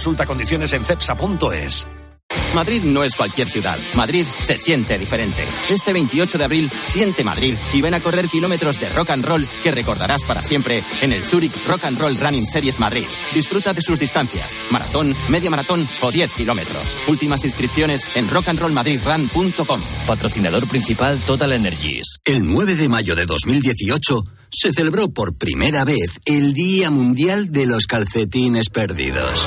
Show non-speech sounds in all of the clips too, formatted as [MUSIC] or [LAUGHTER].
Consulta condiciones en cepsa.es. Madrid no es cualquier ciudad. Madrid se siente diferente. Este 28 de abril, siente Madrid y ven a correr kilómetros de rock and roll que recordarás para siempre en el Zurich Rock and Roll Running Series Madrid. Disfruta de sus distancias: maratón, media maratón o 10 kilómetros. Últimas inscripciones en rockandrollmadridrun.com. Patrocinador principal Total Energies. El 9 de mayo de 2018 se celebró por primera vez el Día Mundial de los Calcetines Perdidos.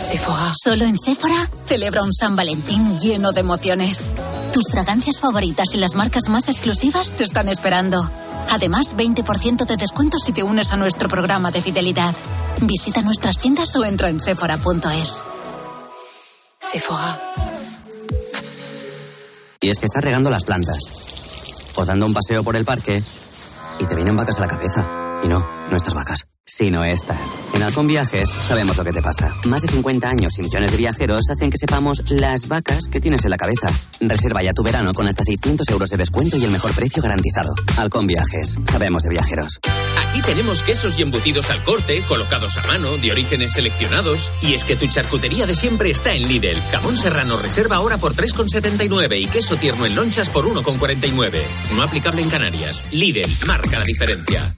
Solo en Sephora celebra un San Valentín lleno de emociones. Tus fragancias favoritas y las marcas más exclusivas te están esperando. Además, 20% de descuento si te unes a nuestro programa de fidelidad. Visita nuestras tiendas o entra en sephora.es. Sephora. Y es que estás regando las plantas, o dando un paseo por el parque, y te vienen vacas a la cabeza. Y no, no vacas sino estas. En Halcón Viajes sabemos lo que te pasa. Más de 50 años y millones de viajeros hacen que sepamos las vacas que tienes en la cabeza. Reserva ya tu verano con hasta 600 euros de descuento y el mejor precio garantizado. Halcón Viajes. Sabemos de viajeros. Aquí tenemos quesos y embutidos al corte, colocados a mano, de orígenes seleccionados. Y es que tu charcutería de siempre está en Lidl. Jamón serrano reserva ahora por 3,79 y queso tierno en lonchas por 1,49. No aplicable en Canarias. Lidl marca la diferencia.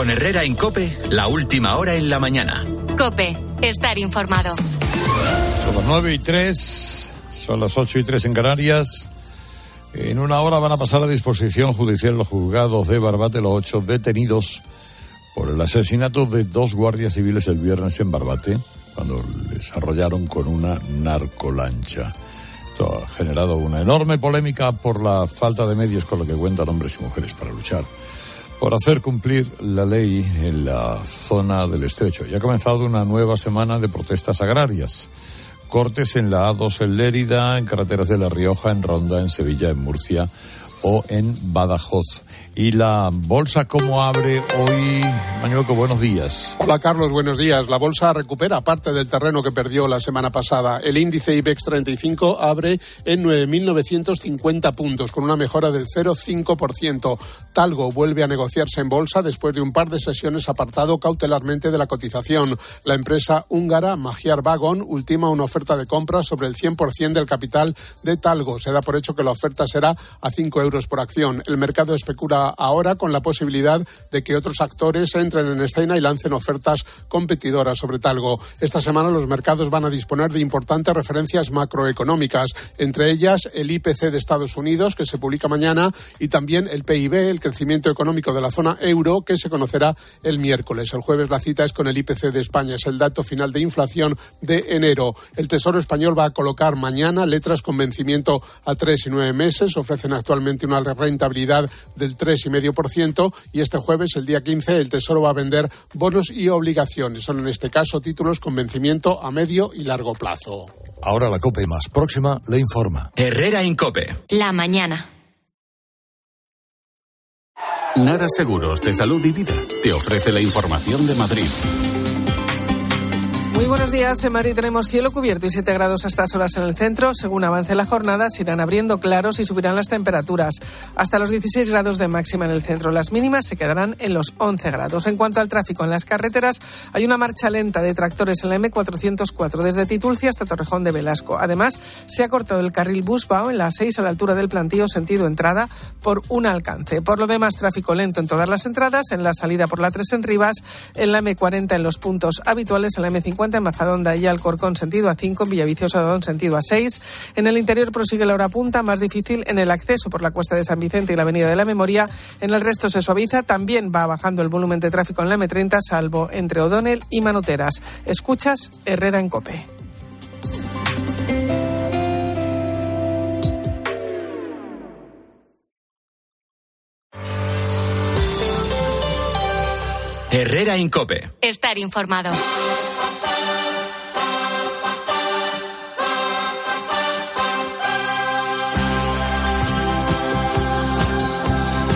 Con Herrera en Cope, la última hora en la mañana. Cope, estar informado. Son las 9 y 3, son las 8 y 3 en Canarias. En una hora van a pasar a disposición judicial los juzgados de Barbate los ocho detenidos por el asesinato de dos guardias civiles el viernes en Barbate, cuando les arrollaron con una narcolancha. Esto ha generado una enorme polémica por la falta de medios con lo que cuentan hombres y mujeres para luchar por hacer cumplir la ley en la zona del estrecho. Ya ha comenzado una nueva semana de protestas agrarias. Cortes en la A2 en Lérida, en carreteras de La Rioja, en Ronda, en Sevilla, en Murcia o en Badajoz. ¿Y la bolsa cómo abre hoy? Mañueco, buenos días. Hola Carlos, buenos días. La bolsa recupera parte del terreno que perdió la semana pasada. El índice IBEX 35 abre en 9.950 puntos, con una mejora del 0,5%. Talgo vuelve a negociarse en bolsa después de un par de sesiones apartado cautelarmente de la cotización. La empresa húngara Magiar Vagon ultima una oferta de compra sobre el 100% del capital de Talgo. Se da por hecho que la oferta será a 5 euros por acción. El mercado especula ahora con la posibilidad de que otros actores entren en escena y lancen ofertas competidoras sobre Talgo. Esta semana los mercados van a disponer de importantes referencias macroeconómicas, entre ellas el IPC de Estados Unidos, que se publica mañana, y también el PIB, el crecimiento económico de la zona euro, que se conocerá el miércoles. El jueves la cita es con el IPC de España, es el dato final de inflación de enero. El Tesoro español va a colocar mañana letras con vencimiento a tres y nueve meses, ofrecen actualmente una rentabilidad del 3,5% y este jueves, el día 15, el Tesoro va a vender bonos y obligaciones. Son en este caso títulos con vencimiento a medio y largo plazo. Ahora la COPE más próxima le informa. Herrera Incope. La mañana. Nara Seguros de Salud y Vida te ofrece la información de Madrid. Muy buenos días. En Madrid tenemos cielo cubierto y 7 grados a estas horas en el centro. Según avance la jornada, se irán abriendo claros y subirán las temperaturas hasta los 16 grados de máxima en el centro. Las mínimas se quedarán en los 11 grados. En cuanto al tráfico en las carreteras, hay una marcha lenta de tractores en la M404 desde Titulcia hasta Torrejón de Velasco. Además, se ha cortado el carril Busbao en la 6 a la altura del plantío sentido entrada por un alcance. Por lo demás, tráfico lento en todas las entradas, en la salida por la 3 en Rivas, en la M40 en los puntos habituales, en la M50 en Majadonda y Alcorcón sentido a 5, en Villaviciosa Odón sentido a 6. En el interior prosigue la hora punta, más difícil en el acceso por la cuesta de San Vicente y la Avenida de la Memoria. En el resto se suaviza, también va bajando el volumen de tráfico en la M30, salvo entre O'Donnell y Manoteras. Escuchas Herrera en Cope. Herrera Incope. Estar informado.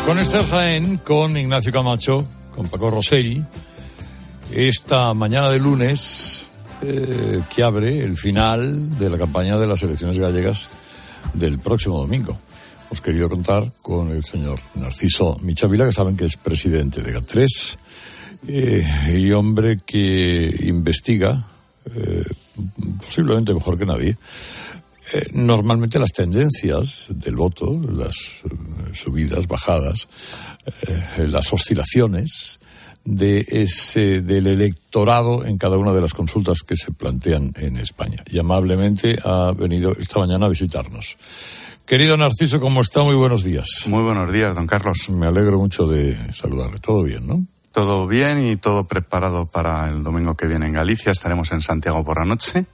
Con Esther Jaén, con Ignacio Camacho, con Paco Rosell, esta mañana de lunes eh, que abre el final de la campaña de las elecciones gallegas del próximo domingo. Hemos querido contar con el señor Narciso Michavila, que saben que es presidente de GAT3 eh, y hombre que investiga, eh, posiblemente mejor que nadie, eh, normalmente las tendencias del voto, las eh, subidas, bajadas, eh, las oscilaciones de ese, del electorado en cada una de las consultas que se plantean en España. Y amablemente ha venido esta mañana a visitarnos. Querido Narciso, ¿cómo está? Muy buenos días. Muy buenos días, don Carlos. Me alegro mucho de saludarle. Todo bien, ¿no? Todo bien y todo preparado para el domingo que viene en Galicia. Estaremos en Santiago por la noche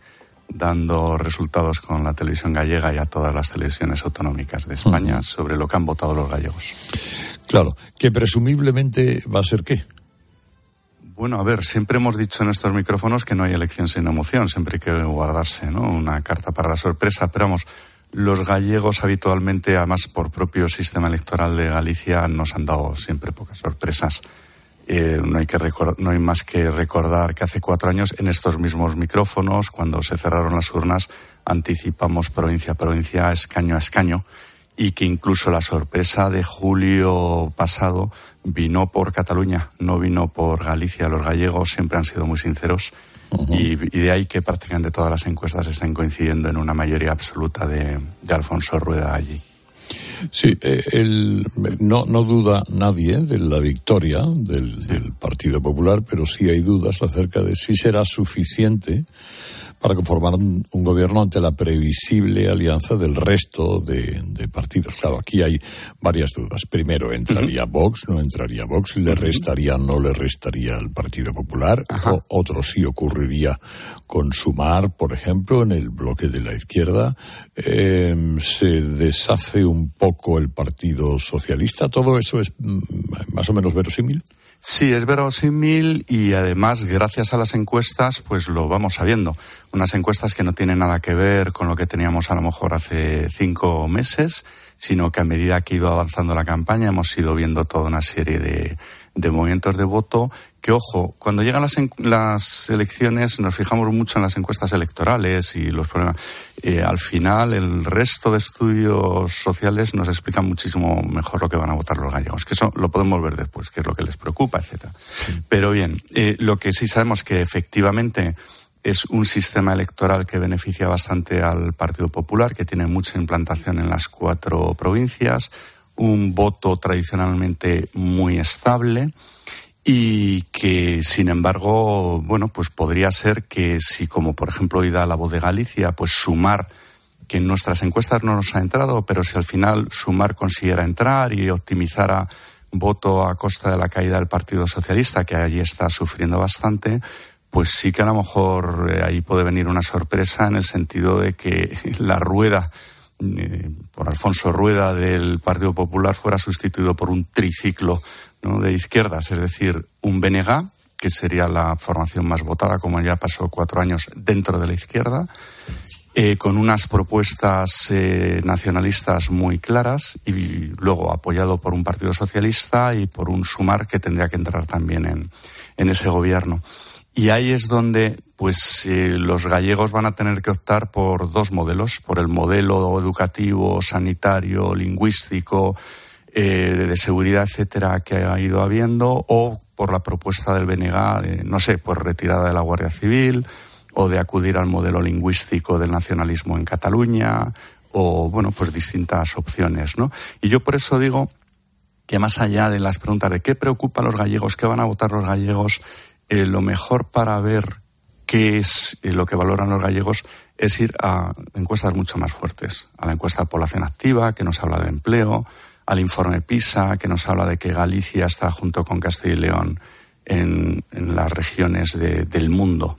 dando resultados con la televisión gallega y a todas las televisiones autonómicas de España uh -huh. sobre lo que han votado los gallegos. Claro, que presumiblemente va a ser qué. Bueno, a ver, siempre hemos dicho en estos micrófonos que no hay elección sin emoción, siempre hay que guardarse, ¿no? Una carta para la sorpresa, pero vamos, los gallegos habitualmente, además por propio sistema electoral de Galicia, nos han dado siempre pocas sorpresas. Eh, no, hay que no hay más que recordar que hace cuatro años en estos mismos micrófonos, cuando se cerraron las urnas, anticipamos provincia a provincia, escaño a escaño, y que incluso la sorpresa de julio pasado vino por Cataluña, no vino por Galicia. Los gallegos siempre han sido muy sinceros uh -huh. y, y, de ahí que prácticamente todas las encuestas estén coincidiendo en una mayoría absoluta de, de Alfonso Rueda allí. Sí, eh, el, no, no duda nadie de la victoria del, del, Partido Popular, pero sí hay dudas acerca de si será suficiente para conformar un, un gobierno ante la previsible alianza del resto de, de, partidos. Claro, aquí hay varias dudas. Primero, ¿entraría uh -huh. Vox? ¿No entraría Vox? ¿Le restaría? ¿No le restaría al Partido Popular? O, otro sí ocurriría con Sumar, por ejemplo, en el bloque de la izquierda. Eh, se deshace un poco el Partido Socialista. ¿Todo eso es mm, más o menos verosímil? Sí, es verosímil y además, gracias a las encuestas, pues lo vamos sabiendo. Unas encuestas que no tienen nada que ver con lo que teníamos a lo mejor hace cinco meses, sino que a medida que ha ido avanzando la campaña hemos ido viendo toda una serie de, de movimientos de voto que, ojo, cuando llegan las, las, elecciones nos fijamos mucho en las encuestas electorales y los problemas. Eh, al final, el resto de estudios sociales nos explican muchísimo mejor lo que van a votar los gallegos, que eso lo podemos ver después, qué es lo que les preocupa, etcétera. Sí. Pero bien, eh, lo que sí sabemos que efectivamente es un sistema electoral que beneficia bastante al Partido Popular, que tiene mucha implantación en las cuatro provincias, un voto tradicionalmente muy estable y que sin embargo bueno pues podría ser que si como por ejemplo hoy da la voz de Galicia pues sumar que en nuestras encuestas no nos ha entrado pero si al final sumar consiguiera entrar y optimizara voto a costa de la caída del Partido Socialista que allí está sufriendo bastante pues sí que a lo mejor eh, ahí puede venir una sorpresa en el sentido de que [LAUGHS] la rueda eh, por Alfonso Rueda del Partido Popular fuera sustituido por un triciclo de izquierdas, es decir, un BNG, que sería la formación más votada, como ya pasó cuatro años dentro de la izquierda, eh, con unas propuestas eh, nacionalistas muy claras y luego apoyado por un Partido Socialista y por un Sumar que tendría que entrar también en, en ese gobierno. Y ahí es donde pues eh, los gallegos van a tener que optar por dos modelos, por el modelo educativo, sanitario, lingüístico, eh, de seguridad, etcétera, que ha ido habiendo, o por la propuesta del BNG, de, no sé, por retirada de la Guardia Civil, o de acudir al modelo lingüístico del nacionalismo en Cataluña, o, bueno, pues distintas opciones, ¿no? Y yo por eso digo que más allá de las preguntas de qué preocupa a los gallegos, qué van a votar los gallegos, eh, lo mejor para ver qué es eh, lo que valoran los gallegos es ir a encuestas mucho más fuertes, a la encuesta de población activa, que nos habla de empleo, al informe PISA, que nos habla de que Galicia está junto con Castilla y León en, las regiones del mundo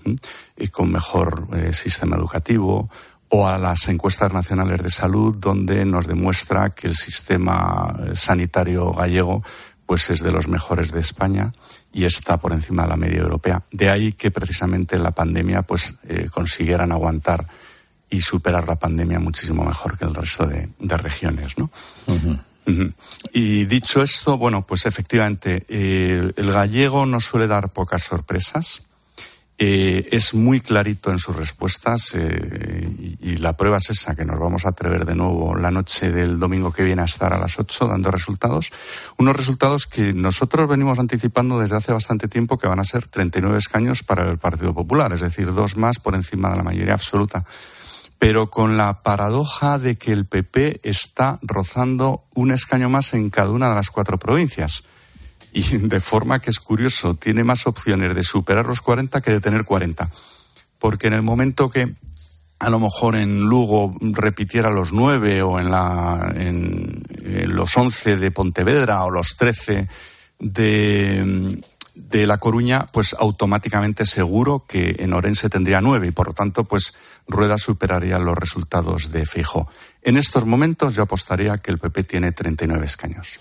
y con mejor eh, sistema educativo, o a las encuestas nacionales de salud, donde nos demuestra que el sistema sanitario gallego pues es de los mejores de España y está por encima de la media europea. De ahí que precisamente la pandemia pues eh, consiguieran aguantar y superar la pandemia muchísimo mejor que el resto de, regiones, ¿no? Y dicho esto, bueno, pues efectivamente, eh, el gallego no suele dar pocas sorpresas. Eh, es muy clarito en sus respuestas eh, y, la prueba es esa, que nos vamos a atrever de nuevo la noche del domingo que viene a estar a las 8 dando resultados. Unos resultados que nosotros venimos anticipando desde hace bastante tiempo que van a ser 39 escaños para el Partido Popular, es decir, dos más por encima de la mayoría absoluta. Pero con la paradoja de que el PP está rozando un escaño más en cada una de las cuatro provincias y de forma que es curioso, tiene más opciones de superar los 40 que de tener 40. Porque en el momento que a lo mejor en Lugo repitiera los 9 o en, la, en, los 11 de Pontevedra o los 13 de, de La Coruña, pues automáticamente seguro que en Orense tendría 9 y por lo tanto, pues Rueda superaría los resultados de Fijo. En estos momentos yo apostaría que el PP tiene 39 escaños.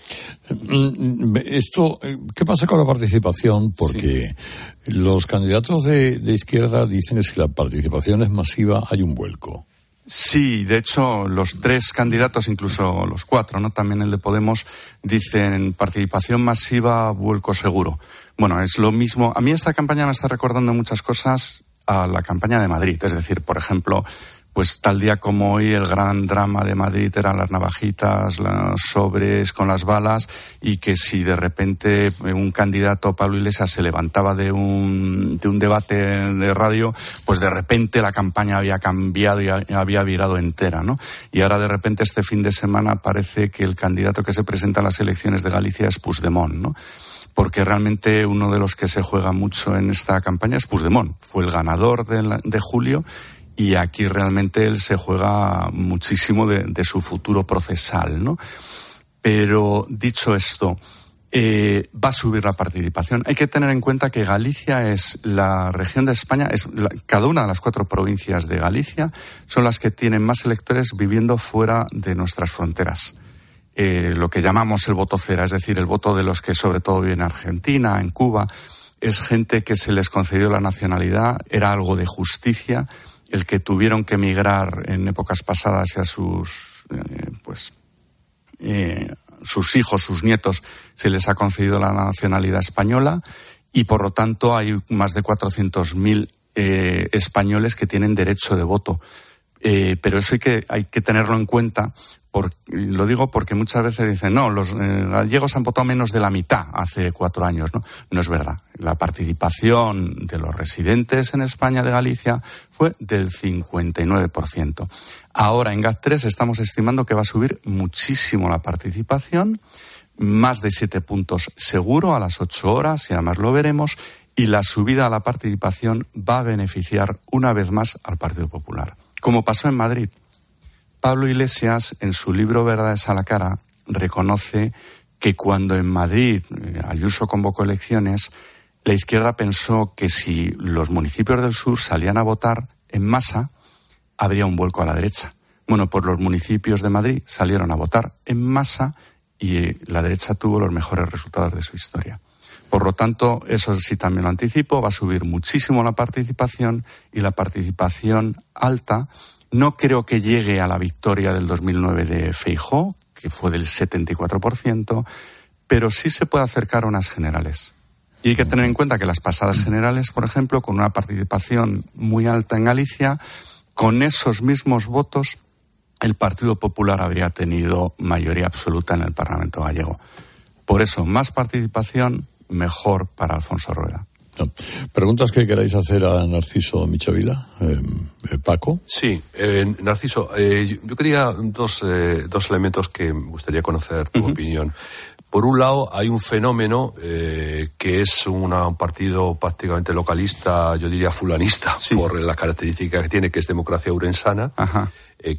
Mm, esto, eh, ¿qué pasa con la participación? Porque los candidatos de, izquierda dicen que si la participación es masiva hay un vuelco. Sí, de hecho, los tres candidatos, incluso los cuatro, ¿no? También el de Podemos, dicen participación masiva, vuelco seguro. Bueno, es lo mismo. A mí esta campaña me está recordando muchas cosas a la campaña de Madrid. Es decir, por ejemplo, pues tal día como hoy el gran drama de Madrid eran las navajitas, los sobres con las balas y que si de repente un candidato, Pablo Iglesias, se levantaba de un, de un debate de radio, pues de repente la campaña había cambiado y había virado entera, ¿no? Y ahora de repente este fin de semana parece que el candidato que se presenta a las elecciones de Galicia es Puigdemont, ¿no? porque realmente uno de los que se juega mucho en esta campaña es Puigdemont. Fue el ganador de, de julio y aquí realmente él se juega muchísimo de, su futuro procesal, ¿no? Pero dicho esto, eh, va a subir la participación. Hay que tener en cuenta que Galicia es la región de España, es cada una de las cuatro provincias de Galicia son las que tienen más electores viviendo fuera de nuestras fronteras. Eh, lo que llamamos el voto cera, es decir, el voto de los que sobre todo viven en Argentina, en Cuba, es gente que se les concedió la nacionalidad, era algo de justicia el que tuvieron que emigrar en épocas pasadas y a sus, eh, pues, eh, sus hijos, sus nietos, se les ha concedido la nacionalidad española y por lo tanto hay más de 400.000 eh, españoles que tienen derecho de voto. Eh, pero eso hay que, tenerlo en cuenta. Lo digo porque muchas veces dicen, no, los eh, gallegos han votado menos de la mitad hace cuatro años. ¿no? no es verdad. La participación de los residentes en España de Galicia fue del 59%. Ahora en GAT3 estamos estimando que va a subir muchísimo la participación, más de siete puntos seguro a las ocho horas, y además lo veremos, y la subida a la participación va a beneficiar una vez más al Partido Popular como pasó en Madrid. Pablo Iglesias, en su libro Verdades a la cara, reconoce que cuando en Madrid eh, Ayuso convocó elecciones, la izquierda pensó que si los municipios del sur salían a votar en masa, habría un vuelco a la derecha. Bueno, pues los municipios de Madrid salieron a votar en masa y eh, la derecha tuvo los mejores resultados de su historia. Por lo tanto, eso sí también lo anticipo, va a subir muchísimo la participación y la participación alta no creo que llegue a la victoria del 2009 de Feijó, que fue del 74%, pero sí se puede acercar a unas generales. Y hay que tener en cuenta que las pasadas generales, por ejemplo, con una participación muy alta en Galicia, con esos mismos votos, el Partido Popular habría tenido mayoría absoluta en el Parlamento gallego. Por eso, más participación, mejor para Alfonso Rueda. ¿Preguntas que queráis hacer a Narciso Michavila? Eh, eh, Paco. Sí, eh, Narciso, yo quería dos, dos elementos que me gustaría conocer tu opinión. Por un lado, hay un fenómeno que es un partido prácticamente localista, yo diría fulanista, por las características que tiene, que es democracia urensana,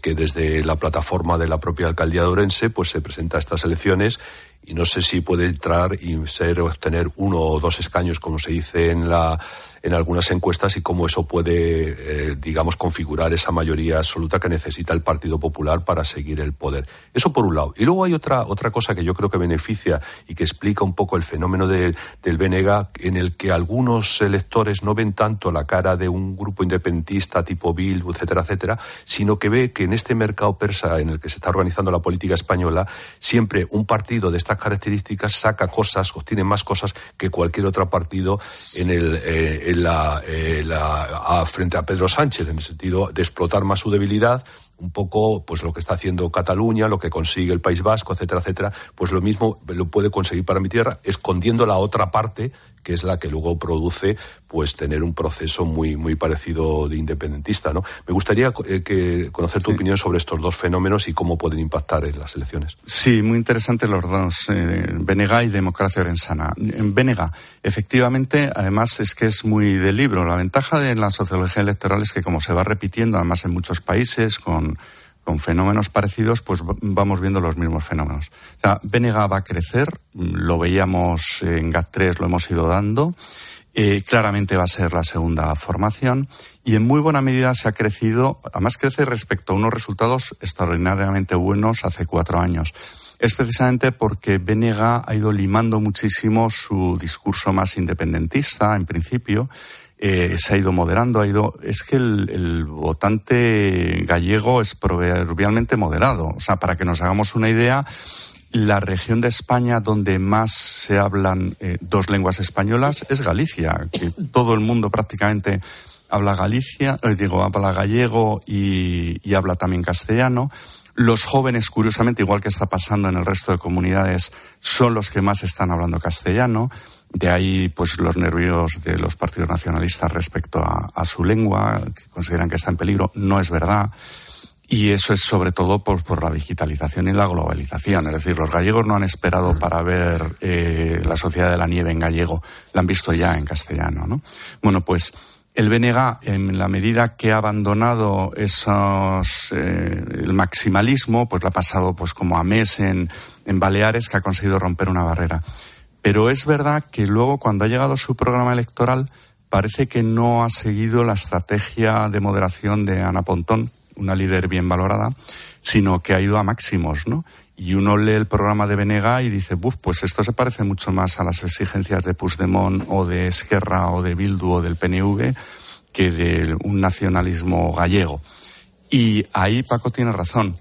que desde la plataforma de la propia alcaldía de Orense pues, se presenta a estas elecciones y no sé si puede entrar y ser obtener uno o dos escaños, como se dice en la en algunas encuestas y cómo eso puede, eh, digamos, configurar esa mayoría absoluta que necesita el Partido Popular para seguir el poder. Eso por un lado. Y luego hay otra, otra cosa que yo creo que beneficia y que explica un poco el fenómeno del BNG, en el que algunos electores no ven tanto la cara de un grupo independentista tipo Bildu, etcétera, etcétera, sino que ve que en este mercado persa en el que se está organizando la política española, siempre un partido de estas características saca cosas, obtiene más cosas que cualquier otro partido en el, eh, la, eh, la, frente a Pedro Sánchez, en el sentido de explotar más su debilidad, un poco pues lo que está haciendo Cataluña, lo que consigue el País Vasco, etcétera, etcétera, pues lo mismo lo puede conseguir para mi tierra, escondiendo la otra parte que es la que luego produce pues tener un proceso muy muy parecido de independentista, ¿no? Me gustaría eh, que conocer tu opinión sobre estos dos fenómenos y cómo pueden impactar en las elecciones. Sí, muy interesantes los dos, eh, Benega y democracia orensana. En Benega, efectivamente, además es que es muy del libro. La ventaja de la sociología electoral es que como se va repitiendo, además en muchos países con con fenómenos parecidos, pues vamos viendo los mismos fenómenos. O sea, va a crecer, lo veíamos en GAT3, lo hemos ido dando. Eh, claramente va a ser la segunda formación y en muy buena medida se ha crecido, además crece respecto a unos resultados extraordinariamente buenos hace cuatro años. Es precisamente porque Benega ha ido limando muchísimo su discurso más independentista, en principio, eh, se ha ido moderando, ha ido. Es que el, votante gallego es proverbialmente moderado. O sea, para que nos hagamos una idea, la región de España donde más se hablan eh, dos lenguas españolas es Galicia, que todo el mundo prácticamente habla Galicia, eh, digo, habla gallego y, y habla también castellano. Los jóvenes, curiosamente, igual que está pasando en el resto de comunidades, son los que más están hablando castellano. De ahí, pues, los nervios de los partidos nacionalistas respecto a, su lengua, que consideran que está en peligro. No es verdad. Y eso es sobre todo por, por, la digitalización y la globalización. Es decir, los gallegos no han esperado para ver eh, la sociedad de la nieve en gallego, la han visto ya en castellano. ¿no? Bueno, pues el BNG, en la medida que ha abandonado esos, eh, el maximalismo, pues lo ha pasado pues como a mes en, en Baleares, que ha conseguido romper una barrera. Pero es verdad que luego, cuando ha llegado su programa electoral, parece que no ha seguido la estrategia de moderación de Ana Pontón, una líder bien valorada, sino que ha ido a máximos, ¿no? Y uno lee el programa de Benega y dice, Buf, pues esto se parece mucho más a las exigencias de Puigdemont o de Esquerra o de Bildu o del PNV que de un nacionalismo gallego. Y ahí Paco tiene razón.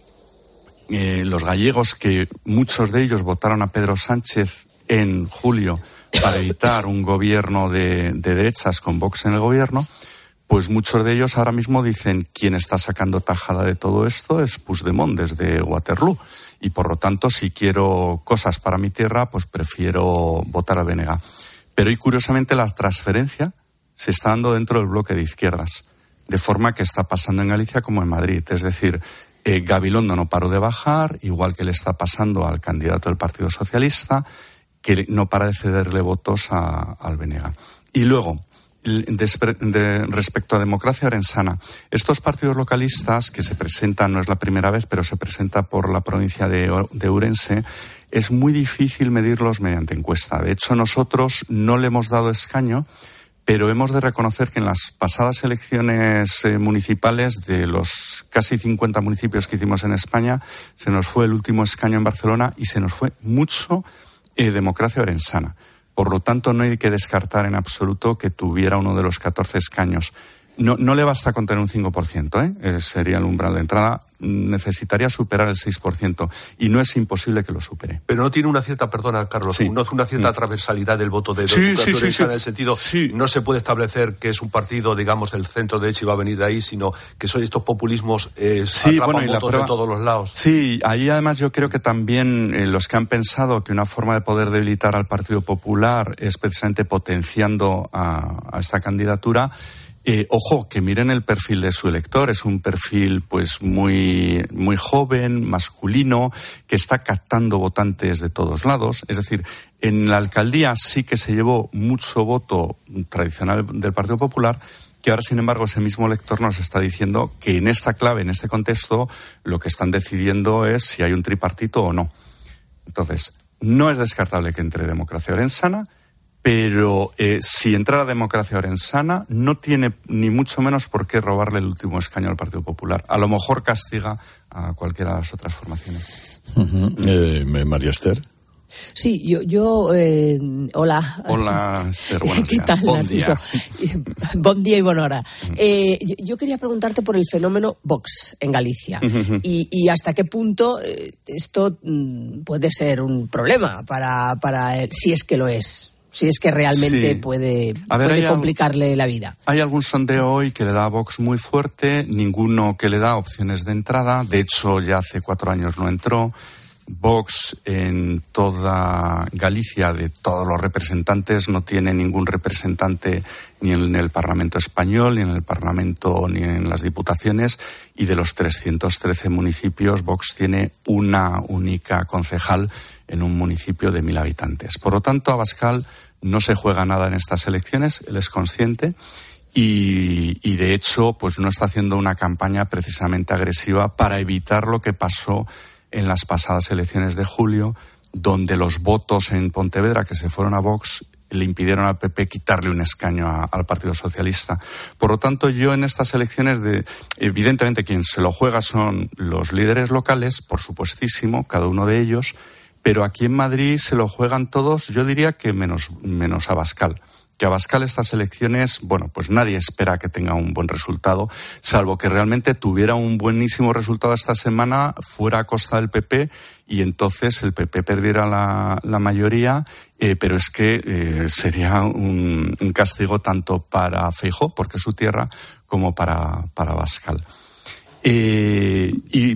Eh, los gallegos, que muchos de ellos votaron a Pedro Sánchez en julio para evitar un gobierno de, derechas con Vox en el gobierno, pues muchos de ellos ahora mismo dicen quién está sacando tajada de todo esto es Puigdemont desde Waterloo. Y por lo tanto, si quiero cosas para mi tierra, pues prefiero votar a Benega. Pero y curiosamente la transferencia se está dando dentro del bloque de izquierdas, de forma que está pasando en Galicia como en Madrid. Es decir, eh, Gabilondo no paró de bajar, igual que le está pasando al candidato del Partido Socialista, que no para de cederle votos a, al Benega. Y luego, de, respecto a democracia orensana, estos partidos localistas que se presentan, no es la primera vez, pero se presenta por la provincia de, de Urense, es muy difícil medirlos mediante encuesta. De hecho, nosotros no le hemos dado escaño, pero hemos de reconocer que en las pasadas elecciones eh, municipales de los casi 50 municipios que hicimos en España, se nos fue el último escaño en Barcelona y se nos fue mucho eh, democracia orensana. Por lo tanto, no hay que descartar en absoluto que tuviera uno de los 14 escaños. No, no le basta con tener un 5%, ¿eh? Ese sería el umbral de entrada. Necesitaría superar el 6% y no es imposible que lo supere. Pero no tiene una cierta, perdona, Carlos, no una cierta mm. transversalidad del voto de sí, sí, en el sentido, no se puede establecer que es un partido, digamos, del centro derecho y va a venir de ahí, sino que son estos populismos eh, sí, bueno, y votos de todos los lados. Sí, ahí además yo creo que también eh, los que han pensado que una forma de poder debilitar al Partido Popular es precisamente potenciando a esta candidatura, eh, ojo, que miren el perfil de su elector. Es un perfil, pues, muy, muy joven, masculino, que está captando votantes de todos lados. Es decir, en la alcaldía sí que se llevó mucho voto tradicional del Partido Popular, que ahora, sin embargo, ese mismo elector nos está diciendo que en esta clave, en este contexto, lo que están decidiendo es si hay un tripartito o no. Entonces, no es descartable que entre democracia orensana pero eh, si entra la democracia orensana, no tiene ni mucho menos por qué robarle el último escaño al Partido Popular. A lo mejor castiga a cualquiera de las otras formaciones. Eh, María Esther. Sí, yo, yo eh, hola. Hola, Esther, [LAUGHS] ¿Qué tal, bon día. [LAUGHS] bon día y bonora. Eh, yo, quería preguntarte por el fenómeno Vox en Galicia y, y, hasta qué punto esto mm, puede ser un problema para, para si es que lo es si es que realmente puede, complicarle la vida. Hay algún sondeo hoy que le da a Vox muy fuerte, ninguno que le da opciones de entrada. De hecho, ya hace cuatro años no entró. Vox en toda Galicia, de todos los representantes, no tiene ningún representante ni en el Parlamento español, ni en el Parlamento, ni en las diputaciones. Y de los 313 municipios, Vox tiene una única concejal en un municipio de mil habitantes. Por lo tanto, Abascal no se juega nada en estas elecciones, él es consciente. Y, de hecho, pues no está haciendo una campaña precisamente agresiva para evitar lo que pasó en las pasadas elecciones de julio, donde los votos en Pontevedra que se fueron a Vox le impidieron al PP quitarle un escaño al Partido Socialista. Por lo tanto, yo en estas elecciones, de, evidentemente quien se lo juega son los líderes locales, por supuestísimo, cada uno de ellos, pero aquí en Madrid se lo juegan todos, yo diría que menos, menos Abascal. Que Abascal estas elecciones, bueno, pues nadie espera que tenga un buen resultado, salvo que realmente tuviera un buenísimo resultado esta semana fuera a costa del PP y entonces el PP perdiera la, mayoría, eh, pero es que eh, sería un, castigo tanto para Feijó, porque es su tierra, como para, para Abascal. Eh, y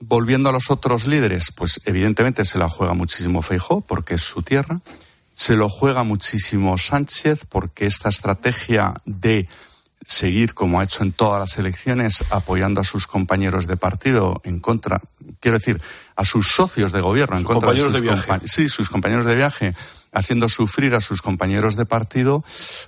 volviendo a los otros líderes, pues evidentemente se la juega muchísimo Feijó porque es su tierra. Se lo juega muchísimo Sánchez porque esta estrategia de seguir, como ha hecho en todas las elecciones, apoyando a sus compañeros de partido en contra, quiero decir, a sus socios de gobierno en contra de sus, de sí, sus compañeros de viaje haciendo sufrir a sus compañeros de partido,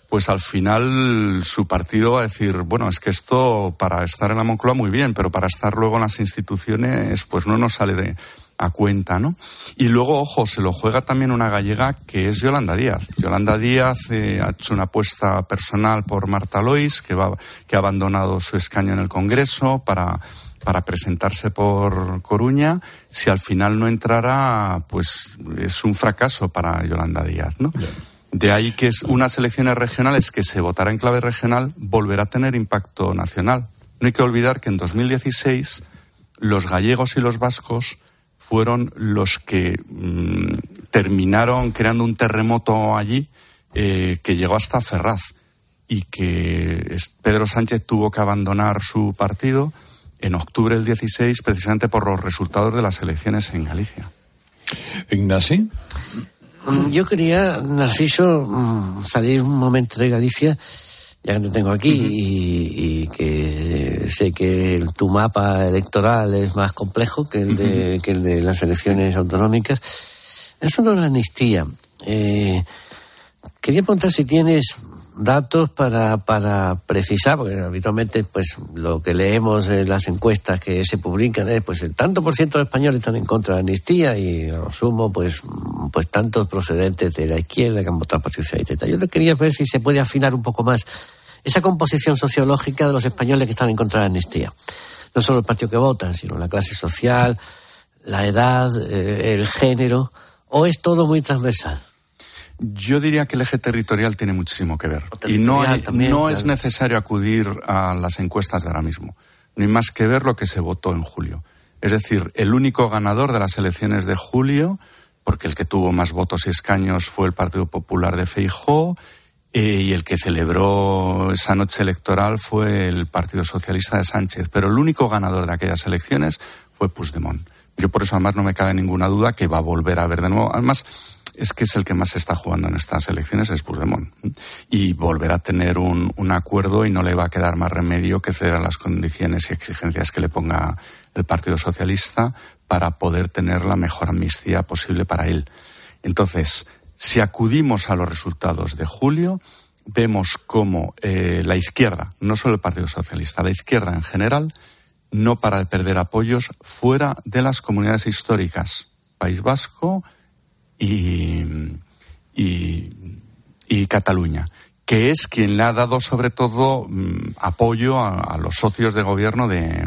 pues al final su partido va a decir, bueno, es que esto para estar en la Moncloa muy bien, pero para estar luego en las instituciones, pues no nos sale de a cuenta, ¿no? Y luego, ojo, se lo juega también una gallega que es Yolanda Díaz. Yolanda Díaz eh, ha hecho una apuesta personal por Marta Lois, que, va, que ha abandonado su escaño en el Congreso para para presentarse por Coruña. Si al final no entrara, pues es un fracaso para Yolanda Díaz, ¿no? De ahí que es unas elecciones regionales que se votará en clave regional volverá a tener impacto nacional. No hay que olvidar que en 2016 los gallegos y los vascos fueron los que mm, terminaron creando un terremoto allí eh, que llegó hasta Ferraz y que Pedro Sánchez tuvo que abandonar su partido en octubre del 16 precisamente por los resultados de las elecciones en Galicia. Ignasi. Yo quería, Narciso, mm, salir un momento de Galicia, ya que te tengo aquí, y, que sé que tu mapa electoral es más complejo que el de, que el de las elecciones autonómicas. Eso no es la amnistía. Eh, quería preguntar si tienes datos para, para precisar, porque habitualmente pues lo que leemos en las encuestas que se publican es pues el tanto por ciento de españoles están en contra de la amnistía y lo sumo pues, pues tantos procedentes de la izquierda que han votado por socialista. Yo quería ver si se puede afinar un poco más esa composición sociológica de los españoles que están en contra de la amnistía. No solo el partido que votan, sino la clase social, la edad, eh, el género, o es todo muy transversal. Yo diría que el eje territorial tiene muchísimo que ver. Y no, no es necesario acudir a las encuestas de ahora mismo. No hay más que ver lo que se votó en julio. Es decir, el único ganador de las elecciones de julio, porque el que tuvo más votos y escaños fue el Partido Popular de Feijó, eh, y el que celebró esa noche electoral fue el Partido Socialista de Sánchez. Pero el único ganador de aquellas elecciones fue Puigdemont. Yo por eso además no me cabe ninguna duda que va a volver a ver de nuevo. Además, es que es el que más se está jugando en estas elecciones, es Puigdemont. Y volverá a tener un, un acuerdo y no le va a quedar más remedio que ceder a las condiciones y exigencias que le ponga el Partido Socialista para poder tener la mejor amnistía posible para él. Entonces, si acudimos a los resultados de julio, vemos cómo eh, la izquierda, no solo el Partido Socialista, la izquierda en general, no para de perder apoyos fuera de las comunidades históricas. País Vasco, y, Cataluña, que es quien le ha dado sobre todo mm, apoyo a, los socios de gobierno de,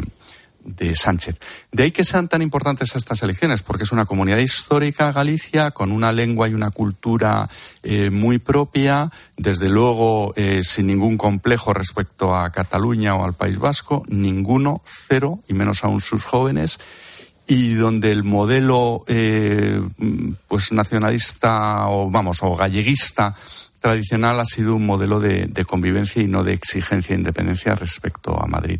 de Sánchez. De ahí que sean tan importantes estas elecciones, porque es una comunidad histórica, Galicia, con una lengua y una cultura eh, muy propia, desde luego eh, sin ningún complejo respecto a Cataluña o al País Vasco, ninguno, cero, y menos aún sus jóvenes y donde el modelo eh, pues nacionalista o vamos o galleguista tradicional ha sido un modelo de, convivencia y no de exigencia e independencia respecto a Madrid.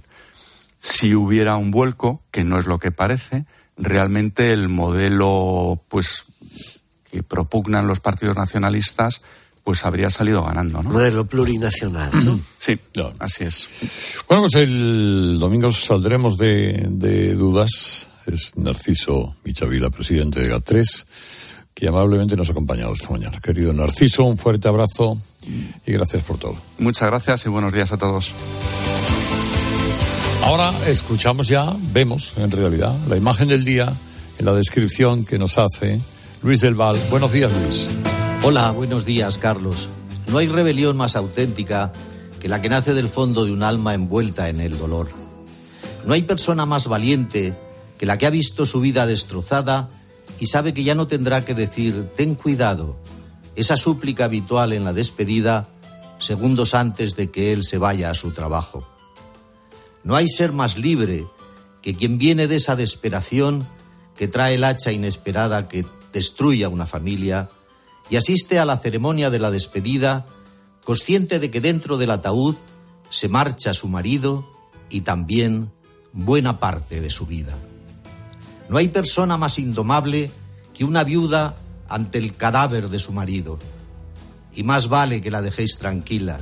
Si hubiera un vuelco, que no es lo que parece, realmente el modelo pues que propugnan los partidos nacionalistas pues habría salido ganando, ¿no? Modelo plurinacional, [CLEARS THROAT] Sí, así es. Bueno, pues el domingo saldremos de, de dudas es Narciso Michavila, presidente de GAT3, que amablemente nos ha acompañado esta mañana. Querido Narciso, un fuerte abrazo y gracias por todo. Muchas gracias y buenos días a todos. Ahora escuchamos ya, vemos en realidad la imagen del día en la descripción que nos hace Luis del Val. Buenos días, Luis. Hola, buenos días, Carlos. No hay rebelión más auténtica que la que nace del fondo de un alma envuelta en el dolor. No hay persona más valiente que la que ha visto su vida destrozada y sabe que ya no tendrá que decir, ten cuidado, esa súplica habitual en la despedida segundos antes de que él se vaya a su trabajo. No hay ser más libre que quien viene de esa desesperación que trae el hacha inesperada que destruye a una familia y asiste a la ceremonia de la despedida consciente de que dentro del ataúd se marcha su marido y también buena parte de su vida. No hay persona más indomable que una viuda ante el cadáver de su marido. Y más vale que la dejéis tranquila,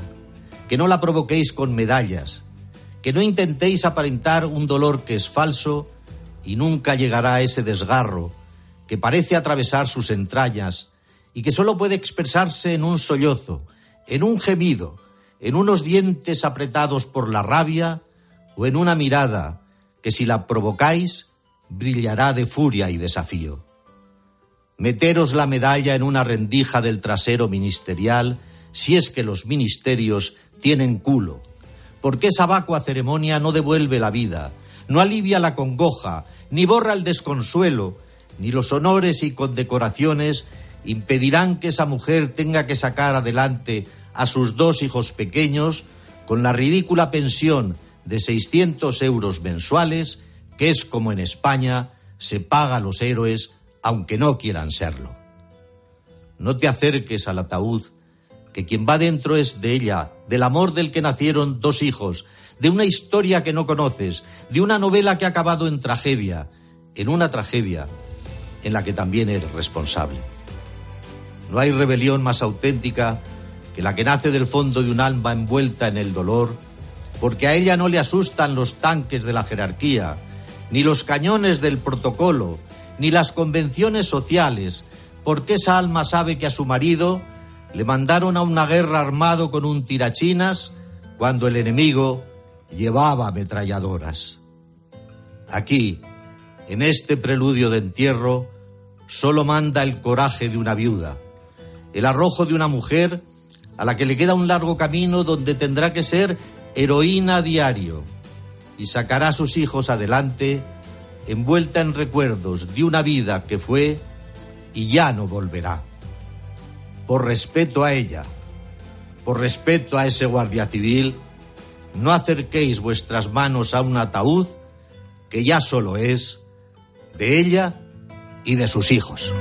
que no la provoquéis con medallas, que no intentéis aparentar un dolor que es falso y nunca llegará a ese desgarro que parece atravesar sus entrañas y que solo puede expresarse en un sollozo, en un gemido, en unos dientes apretados por la rabia o en una mirada que si la provocáis brillará de furia y desafío. Meteros la medalla en una rendija del trasero ministerial si es que los ministerios tienen culo, porque esa vacua ceremonia no devuelve la vida, no alivia la congoja, ni borra el desconsuelo, ni los honores y condecoraciones impedirán que esa mujer tenga que sacar adelante a sus dos hijos pequeños con la ridícula pensión de 600 euros mensuales que es como en España se paga a los héroes aunque no quieran serlo. No te acerques al ataúd que quien va dentro es de ella, del amor del que nacieron dos hijos, de una historia que no conoces, de una novela que ha acabado en tragedia, en una tragedia en la que también eres responsable. No hay rebelión más auténtica que la que nace del fondo de un alma envuelta en el dolor, porque a ella no le asustan los tanques de la jerarquía, ni los cañones del protocolo, ni las convenciones sociales, porque esa alma sabe que a su marido le mandaron a una guerra armado con un tirachinas cuando el enemigo llevaba ametralladoras. Aquí, en este preludio de entierro, solo manda el coraje de una viuda, el arrojo de una mujer a la que le queda un largo camino donde tendrá que ser heroína diario y sacará a sus hijos adelante envuelta en recuerdos de una vida que fue y ya no volverá. Por respeto a ella, por respeto a ese guardia civil, no acerquéis vuestras manos a un ataúd que ya solo es de ella y de sus hijos.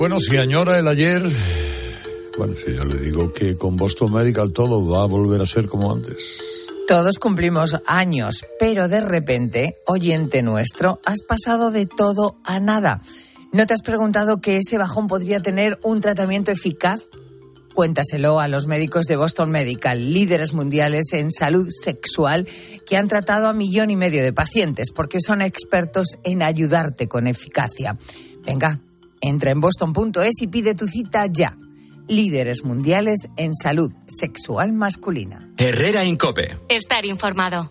Bueno, si añora el ayer, bueno, si yo le digo que con Boston Medical todo va a volver a ser como antes. Todos cumplimos años, pero de repente, oyente nuestro, has pasado de todo a nada. ¿No te has preguntado que ese bajón podría tener un tratamiento eficaz? Cuéntaselo a los médicos de Boston Medical, líderes mundiales en salud sexual, que han tratado a millón y medio de pacientes, porque son expertos en ayudarte con eficacia. Venga, entra en boston.es y pide tu cita ya. Líderes mundiales en salud sexual masculina. Herrera Incope. Estar informado.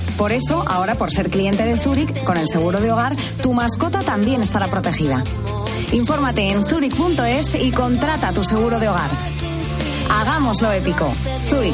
Por eso, ahora por ser cliente de Zurich, con el seguro de hogar, tu mascota también estará protegida. Infórmate en zurich.es y contrata tu seguro de hogar. Hagámoslo épico. Zurich.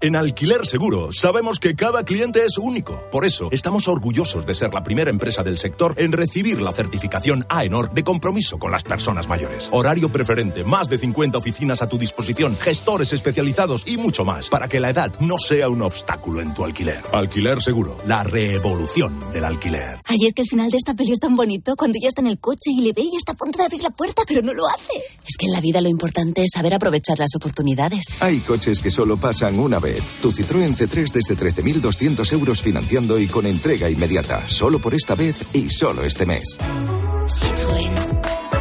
En Alquiler Seguro sabemos que cada cliente es único. Por eso estamos orgullosos de ser la primera empresa del sector en recibir la certificación AENOR de compromiso con las personas mayores. Horario preferente, más de 50 oficinas a tu disposición, gestores especializados y mucho más para que la edad no sea un obstáculo en tu alquiler. Alquiler Seguro, la revolución del alquiler. Ay, es que el final de esta peli es tan bonito cuando ella está en el coche y le ve y está a punto de abrir la puerta, pero no lo hace. Es que en la vida lo importante es saber aprovechar las oportunidades. Hay coches que solo pasan una vez. Tu Citroën C3 desde 13.200 euros financiando y con entrega inmediata. Solo por esta vez y solo este mes.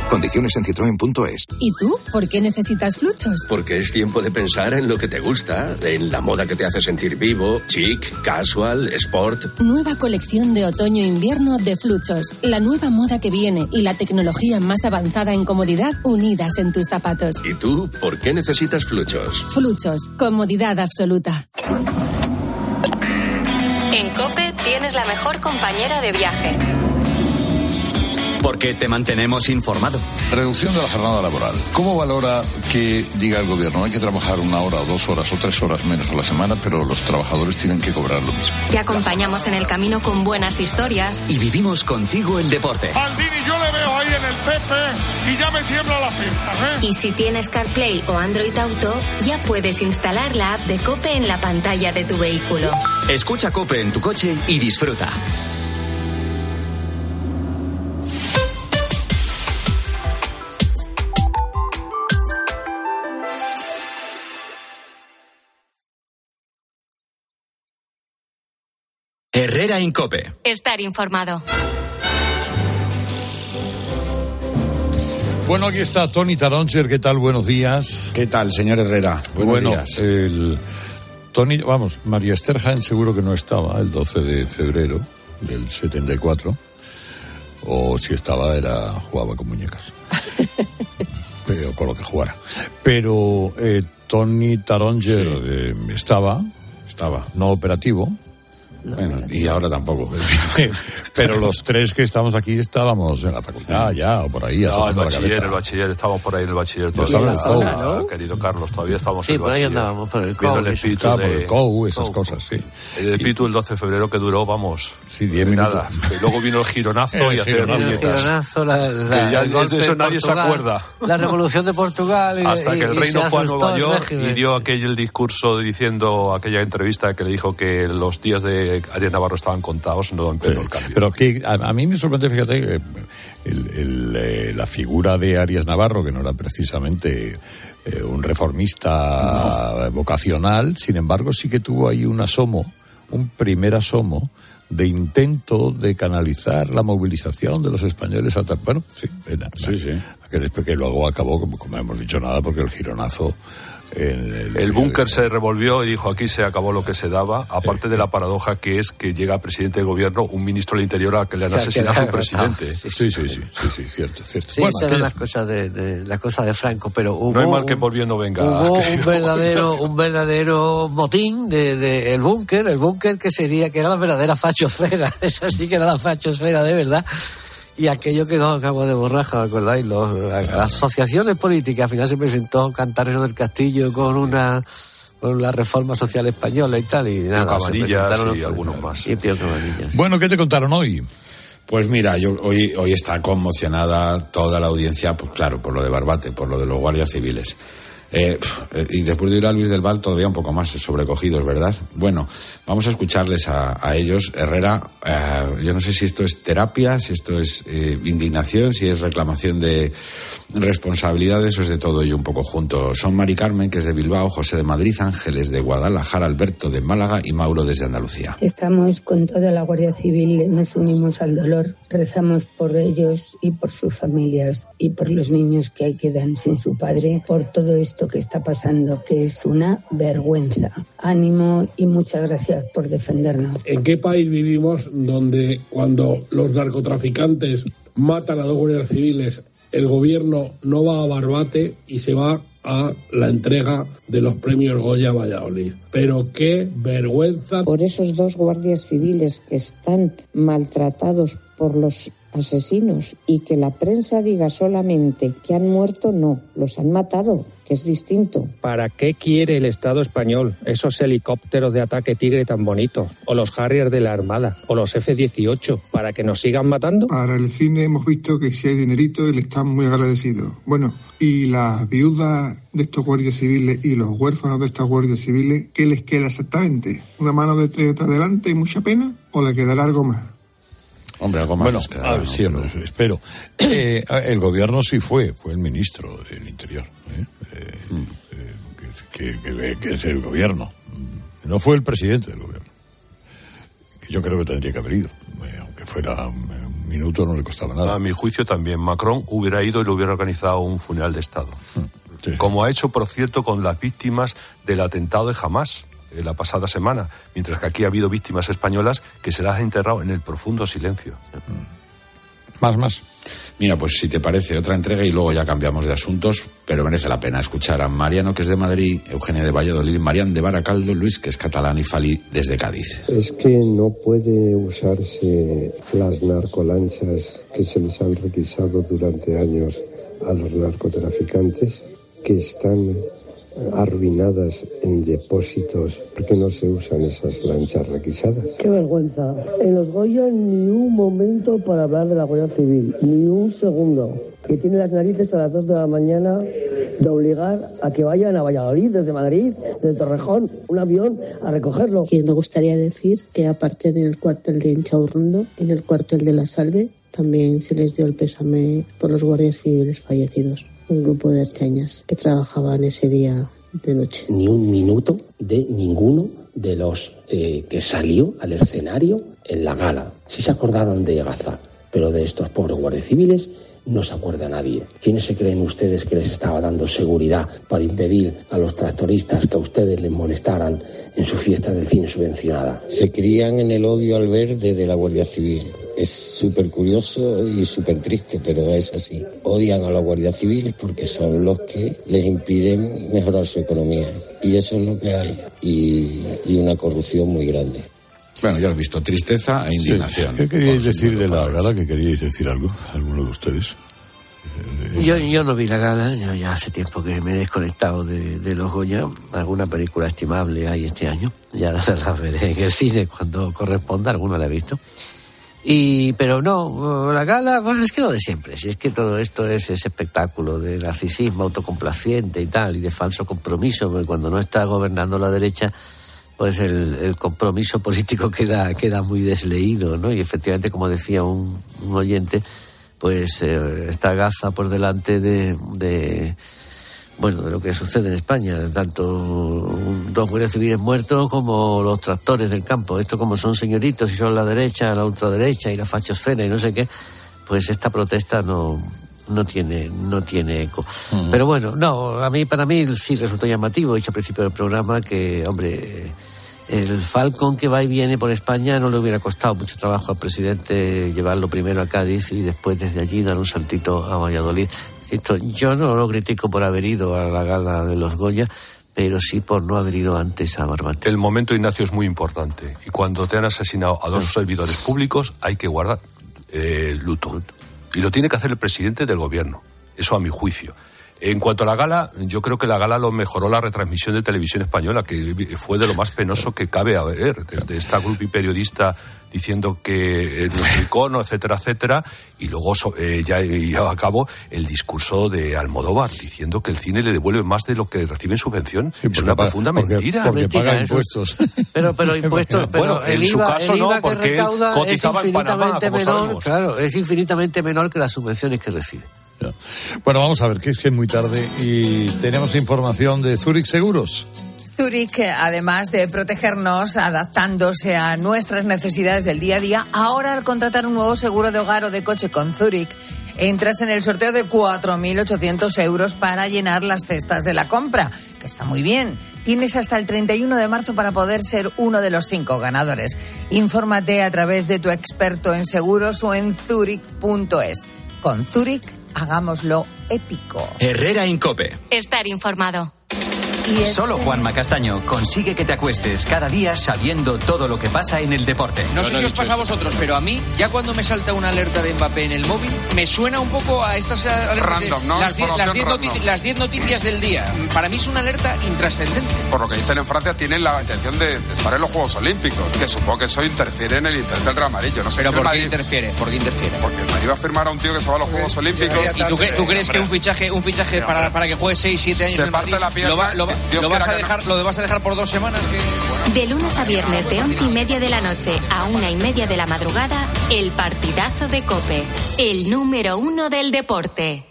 Condiciones en citroen.es. ¿Y tú? ¿Por qué necesitas fluchos? Porque es tiempo de pensar en lo que te gusta, en la moda que te hace sentir vivo, chic, casual, sport. Nueva colección de otoño-invierno de Fluchos. La nueva moda que viene y la tecnología más avanzada en comodidad unidas en tus zapatos. ¿Y tú por qué necesitas fluchos? Fluchos. Comodidad absoluta. En Cope tienes la mejor compañera de viaje. Porque te mantenemos informado. Reducción de la jornada laboral. ¿Cómo valora que diga el gobierno hay que trabajar una hora o dos horas o tres horas menos a la semana, pero los trabajadores tienen que cobrar lo mismo? Te acompañamos en el camino con buenas historias. Y vivimos contigo el deporte. Aldini yo le veo ahí en el Pepe y ya me tiembla la pierna, ¿eh? Y si tienes CarPlay o Android Auto, ya puedes instalar la app de Cope en la pantalla de tu vehículo. Escucha Cope en tu coche y disfruta. Herrera Incope. Estar informado. Bueno, aquí está Tony Taroncher. ¿Qué tal? Buenos días. ¿Qué tal, señor Herrera? Buenos bueno, días. el Tony, vamos, María Esther seguro que no estaba el 12 de febrero del 74. O si estaba, era jugaba con muñecas. [LAUGHS] Pero con lo que jugara. Pero eh, Tony Taronger eh, estaba, estaba, no operativo. Bueno, y ahora tampoco. Pero los tres que estamos aquí estábamos en la facultad ya, o por ahí. No, el bachiller, el bachiller, estábamos por ahí en el bachiller. Yo todavía. estaba en el COU. Ah, Querido Carlos, todavía estamos Sí, en el por ahí bachiller. andábamos, por el COU, el espíritu Ah, por de... el COU, esas cosas, sí. El espíritu del 12 de febrero que duró, vamos. Sí, 10 Nada. Y luego vino el gironazo y El hacer gironazo. puñetas. El gironazo, la- la- Que ya el golpe de eso nadie se Portugal, acuerda. La revolución de Portugal. y- Hasta y- que el y reino se fue a Nueva York y dio aquel discurso diciendo, aquella entrevista que le dijo que los días de Arias Navarro estaban contados, no empezó el cambio. Pero que a, a mí me sorprende, fíjate, eh, el- el, eh, la figura de Arias Navarro, que no era precisamente eh, un reformista vocacional, sin embargo sí que tuvo ahí un asomo, un primer asomo de intento de canalizar la movilización de los españoles a tal- bueno sí, era- aquel que luego acabó como, como hemos dicho nada porque el gironazo en el, El búnker se revolvió y dijo aquí se acabó lo que se daba, aparte de la paradoja que es que llega presidente del gobierno un ministro del interior al que le han O sea, asesinado a que su presidente. Sí, sí, sí, sí, sí, sí, cierto, cierto. Sí, Bueno, esas eran las cosas de, de- las cosas de Franco, pero hubo No hay mal que por bien no venga. Hubo un [LAUGHS] verdadero, [LAUGHS] un verdadero motín de, de el búnker, el búnker que sería, que era la verdadera fachosfera, [LAUGHS] esa sí que era la fachosfera de verdad. Y aquello que nos acabo de borraja, ¿me acordáis? Los- las asociaciones políticas, al final se presentó Cantarero del Castillo con una con la reforma social española y tal, y nada. se Cabanillas presentaron y algunos más. Y. Bueno, ¿qué te contaron hoy? Pues mira, yo, hoy, hoy está conmocionada toda la audiencia, pues claro, por lo de Barbate, por lo de los guardias civiles. Eh, eh, y después de ir a Luis del Val todavía un poco más sobrecogidos, ¿verdad? Bueno, vamos a escucharles a, a ellos. Herrera, eh, yo no sé si esto es terapia, si esto es eh, indignación, si es reclamación de responsabilidades o es de todo y un poco junto. Son Mari Carmen, que es de Bilbao, José de Madrid, Ángeles de Guadalajara, Alberto de Málaga y Mauro desde Andalucía. Estamos con toda la Guardia Civil, nos unimos al dolor, rezamos por ellos y por sus familias y por los niños que ahí quedan sin su padre, por todo esto que está pasando, que es una vergüenza. Ánimo y muchas gracias por defendernos. ¿En qué país vivimos donde cuando los narcotraficantes matan a dos guardias civiles, el gobierno no va a Barbate y se va a la entrega de los premios Goya Valladolid? Pero qué vergüenza. por esos dos guardias civiles que están maltratados por los asesinos y que la prensa diga solamente que han muerto, no, los han matado, que es distinto. ¿Para qué quiere el Estado español esos helicópteros de ataque tigre tan bonitos? ¿O los Harriers de la Armada? ¿O los F-18? ¿Para que nos sigan matando? Para el cine hemos visto que si hay dinerito, él está muy agradecido. Bueno, y las viudas de estos guardias civiles y los huérfanos de estos guardias civiles, ¿qué les queda exactamente? ¿Una mano de tres otra delante y mucha pena? ¿O le quedará algo más? Hombre, algo más. Bueno, les quedará, a ver, ¿no? sí, espero. [CLEARS THROAT] Eh, el gobierno sí fue, fue el ministro del Interior, ¿eh? Eh, eh, que, que- que es el gobierno. No fue el presidente del gobierno. Que yo creo que tendría que haber ido. Eh, aunque fuera un un minuto, no le costaba nada. A mi juicio también Macron hubiera ido y le hubiera organizado un funeral de Estado. Como ha hecho, por cierto, con las víctimas del atentado de Hamas eh, la pasada semana, mientras que aquí ha habido víctimas españolas que se las ha enterrado en el profundo silencio. Más, más. Mira, pues si te parece otra entrega y luego ya cambiamos de asuntos, pero merece la pena escuchar a Mariano, que es de Madrid, Eugenia de Valladolid, Marian de Baracaldo, Luis, que es catalán y Fali desde Cádiz. Es que no puede usarse las narcolanchas que se les han requisado durante años a los narcotraficantes que están arruinadas en depósitos. ¿Por qué no se usan esas lanchas requisadas? Qué vergüenza. En los Goya ni un momento para hablar de la Guardia Civil, ni un segundo. Que tiene las narices a las 2 de la mañana de obligar a que vayan a Valladolid desde Madrid, desde Torrejón, un avión a recogerlo. Que me gustaría decir que aparte del cuartel de Inchaurrondo, en el cuartel de La Salve también se les dio el pésame por los guardias civiles fallecidos. Un grupo de archañas que trabajaban ese día de noche. ni un minuto de ninguno de los eh, que salió al escenario en la gala. Sí se acordaron de Gaza, pero de estos pobres guardias civiles no se acuerda nadie. ¿Quiénes se creen ustedes que les estaba dando seguridad para impedir a los tractoristas que a ustedes les molestaran en su fiesta del cine subvencionada? Se crían en el odio al verde de la Guardia Civil. Es súper curioso y súper triste, pero es así. Odian a los guardias civiles porque son los que les impiden mejorar su economía. Y eso es lo que hay. Y, y una corrupción muy grande. Bueno, ya has visto, tristeza e indignación. ¿Qué queríais decir de la gala? ¿Que queríais decir algo? ¿Alguno de ustedes? Yo, yo no vi la gala, yo ya hace tiempo que me he desconectado de, de los Goya. Alguna película estimable hay este año. Ya [LAUGHS] la, la veré en el cine cuando corresponda, alguna la he visto. Y, pero no, la gala, bueno, es que lo de siempre. Si es que todo esto es ese espectáculo de narcisismo autocomplaciente y tal, y de falso compromiso, porque cuando no está gobernando la derecha, pues el, compromiso político [LAUGHS] queda, queda muy desleído, ¿no? Y efectivamente, como decía un, oyente, pues eh, está Gaza por delante de, de, bueno, de lo que sucede en España, tanto dos guardias civiles muertos como los tractores del campo. Esto como son señoritos y son la derecha, la ultraderecha y la fachosfera y no sé qué, pues esta protesta no no tiene no tiene eco. Pero bueno, no, a mí para mí sí resultó llamativo, he dicho al principio del programa que, hombre, el Falcon que va y viene por España no le hubiera costado mucho trabajo al presidente llevarlo primero a Cádiz y después desde allí dar un saltito a Valladolid. Esto, yo no lo critico por haber ido a la gala de los Goya, pero sí por no haber ido antes a Barbate. El momento, Ignacio, es muy importante. Y cuando te han asesinado a dos servidores públicos, hay que guardar eh, luto. Y lo tiene que hacer el presidente del gobierno. Eso a mi juicio. En cuanto a la gala, yo creo que la gala lo mejoró la retransmisión de televisión española, que fue de lo más penoso que cabe haber, desde esta grupo y periodista diciendo que eh, no es icono, etcétera, etcétera, y luego so- eh, ya lleva a cabo el discurso de Almodóvar, diciendo que el cine le devuelve más de lo que recibe en subvención. es una paga- profunda porque- mentira. porque paga impuestos. Pero, pero [LAUGHS] impuestos, pero Bueno, el en su IVA, caso el no, porque él cotizaba es en Panamá, como menor, sabemos. claro, es infinitamente menor que las subvenciones que recibe. Bueno, vamos a ver, que es que es muy tarde y tenemos información de Zurich Seguros. Zurich, además de protegernos adaptándose a nuestras necesidades del día a día, ahora al contratar un nuevo seguro de hogar o de coche con Zurich, entras en el sorteo de 4.800 euros para llenar las cestas de la compra, que está muy bien. Tienes hasta el 31 de marzo para poder ser uno de los cinco ganadores. Infórmate a través de tu experto en seguros o en zurich.es. Con Zurich, hagámoslo épico. Herrera Incope. Estar informado. Solo Juanma Castaño consigue que te acuestes cada día sabiendo todo lo que pasa en el deporte. No sé si os pasa a vosotros, pero a mí, ya cuando me salta una alerta de Mbappé en el móvil, me suena un poco a estas alertas Random, de ¿no? las, die- las Información diez random. noti- las 10 noticias del día. Para mí es una alerta intrascendente. Por lo que dicen en Francia, tienen la intención de estar en los Juegos Olímpicos, que supongo que eso interfiere en el interés del Real Madrid. Yo no sé Pero si ¿por qué Madrid- interfiere? ¿Por qué interfiere? Porque el Madrid va a firmar a un tío que se va a los Juegos Olímpicos. ¿Y tú, cre- tú crees que un fichaje, un fichaje para, para que juegue 6, 7 años Se en el parte Madrid, la pierna, lo, va- lo va- Dios lo vas a dejar, lo vas a dejar por dos semanas? Que... De lunes a viernes de once y media de la noche a una y media de la madrugada, el partidazo de Cope, el número uno del deporte.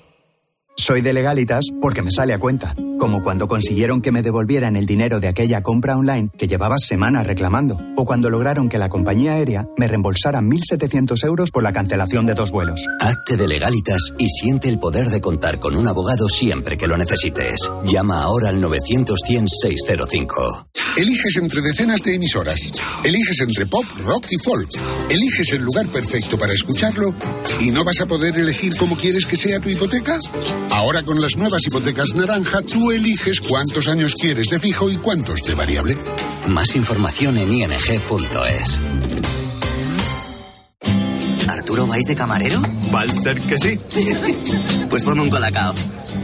Soy de legalitas porque me sale a cuenta, como cuando consiguieron que me devolvieran el dinero de aquella compra online que llevaba semanas reclamando, o cuando lograron que la compañía aérea me reembolsara 1.700 euros por la cancelación de dos vuelos. Hazte de legalitas y siente el poder de contar con un abogado siempre que lo necesites. Llama ahora al 900 100 605. Eliges entre decenas de emisoras. Eliges entre pop, rock y folk. Eliges el lugar perfecto para escucharlo y no vas a poder elegir cómo quieres que sea tu hipoteca. Ahora con las nuevas hipotecas naranja, tú eliges cuántos años quieres de fijo y cuántos de variable. Más información en ing.es. ¿Arturo vais de camarero? Va a ser que sí. [LAUGHS] Pues ponme un colacao.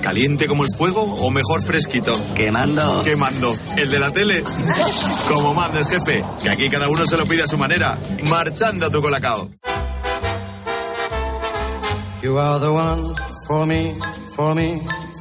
¿Caliente como el fuego o mejor fresquito? Quemando. Quemando. ¿El de la tele? Como manda el jefe, que aquí cada uno se lo pide a su manera. Marchando a tu colacao. You are the one for me, for me, for me,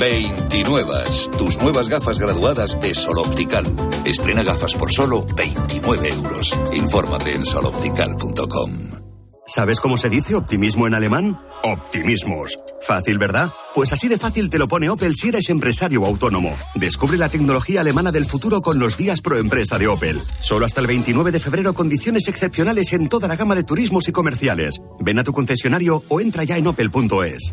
29. Tus nuevas gafas graduadas de Sol Optical. Estrena gafas por solo 29 euros. Infórmate en soloptical.com. ¿Sabes cómo se dice optimismo en alemán? Optimismos. Fácil, ¿verdad? Pues así de fácil te lo pone Opel si eres empresario autónomo. Descubre la tecnología alemana del futuro con los días pro empresa de Opel. Solo hasta el 29 de febrero condiciones excepcionales en toda la gama de turismos y comerciales. Ven a tu concesionario o entra ya en opel.es.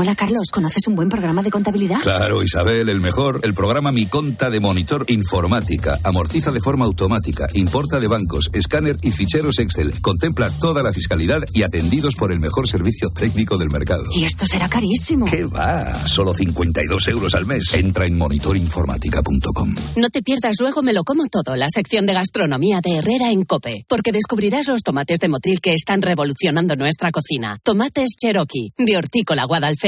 Hola Carlos, ¿conoces un buen programa de contabilidad? Claro, Isabel, el mejor. El programa Mi Conta de Monitor Informática. Amortiza de forma automática, importa de bancos, escáner y ficheros Excel. Contempla toda la fiscalidad y atendidos por el mejor servicio técnico del mercado. Y esto será carísimo. ¿Qué va? Solo 52 euros al mes. Entra en monitorinformática.com. No te pierdas luego Me lo como todo, la sección de gastronomía de Herrera en Cope, porque descubrirás los tomates de Motril que están revolucionando nuestra cocina. Tomates Cherokee, de Hortícola Guadalfeo.